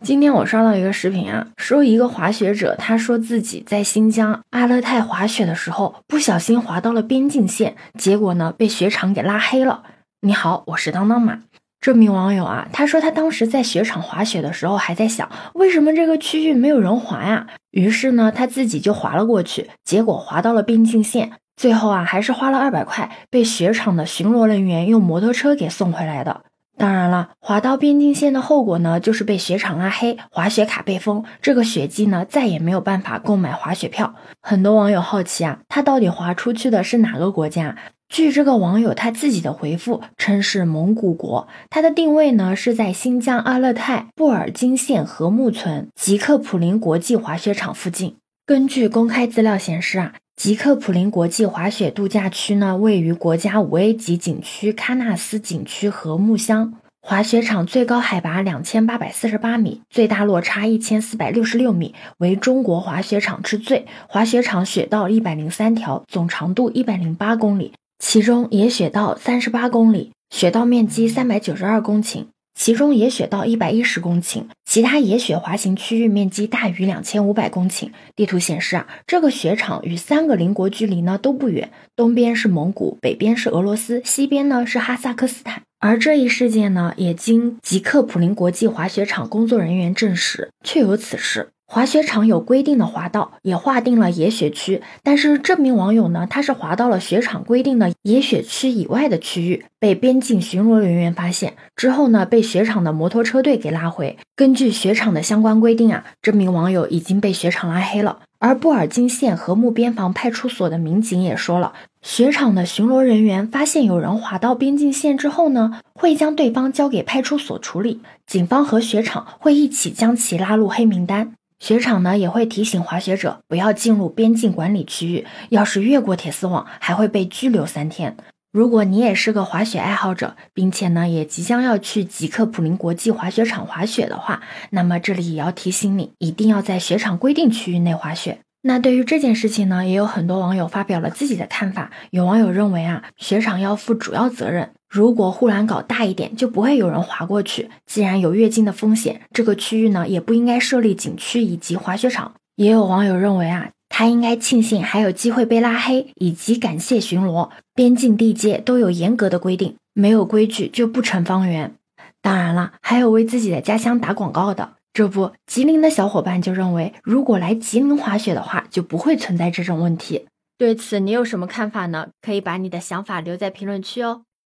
今天我刷到一个视频啊，说一个滑雪者，他说自己在新疆阿勒泰滑雪的时候，不小心滑到了边境线，结果呢被雪场给拉黑了。你好，我是当当马。这名网友啊，他说他当时在雪场滑雪的时候，还在想为什么这个区域没有人滑呀？于是呢，他自己就滑了过去，结果滑到了边境线，最后啊还是花了二百块，被雪场的巡逻人员用摩托车给送回来的。当然了，滑到边境线的后果呢，就是被雪场拉黑，滑雪卡被封，这个雪季呢，再也没有办法购买滑雪票。很多网友好奇啊，他到底滑出去的是哪个国家？据这个网友他自己的回复称是蒙古国，他的定位呢是在新疆阿勒泰布尔津县禾木村吉克普林国际滑雪场附近。根据公开资料显示啊。吉克普林国际滑雪度假区呢，位于国家五 A 级景区喀纳斯景区禾木乡。滑雪场最高海拔两千八百四十八米，最大落差一千四百六十六米，为中国滑雪场之最。滑雪场雪道一百零三条，总长度一百零八公里，其中野雪道三十八公里，雪道面积三百九十二公顷。其中野雪道一百一十公顷，其他野雪滑行区域面积大于两千五百公顷。地图显示啊，这个雪场与三个邻国距离呢都不远，东边是蒙古，北边是俄罗斯，西边呢是哈萨克斯坦。而这一事件呢，也经吉克普林国际滑雪场工作人员证实，确有此事。滑雪场有规定的滑道，也划定了野雪区。但是这名网友呢，他是滑到了雪场规定的野雪区以外的区域，被边境巡逻人员发现之后呢，被雪场的摩托车队给拉回。根据雪场的相关规定啊，这名网友已经被雪场拉黑了。而布尔津县禾木边防派出所的民警也说了，雪场的巡逻人员发现有人滑到边境线之后呢，会将对方交给派出所处理，警方和雪场会一起将其拉入黑名单。雪场呢也会提醒滑雪者不要进入边境管理区域，要是越过铁丝网，还会被拘留三天。如果你也是个滑雪爱好者，并且呢也即将要去吉克普林国际滑雪场滑雪的话，那么这里也要提醒你，一定要在雪场规定区域内滑雪。那对于这件事情呢，也有很多网友发表了自己的看法。有网友认为啊，雪场要负主要责任。如果护栏搞大一点，就不会有人滑过去。既然有越境的风险，这个区域呢也不应该设立景区以及滑雪场。也有网友认为啊，他应该庆幸还有机会被拉黑，以及感谢巡逻。边境地界都有严格的规定，没有规矩就不成方圆。当然了，还有为自己的家乡打广告的。这不，吉林的小伙伴就认为，如果来吉林滑雪的话，就不会存在这种问题。对此，你有什么看法呢？可以把你的想法留在评论区哦。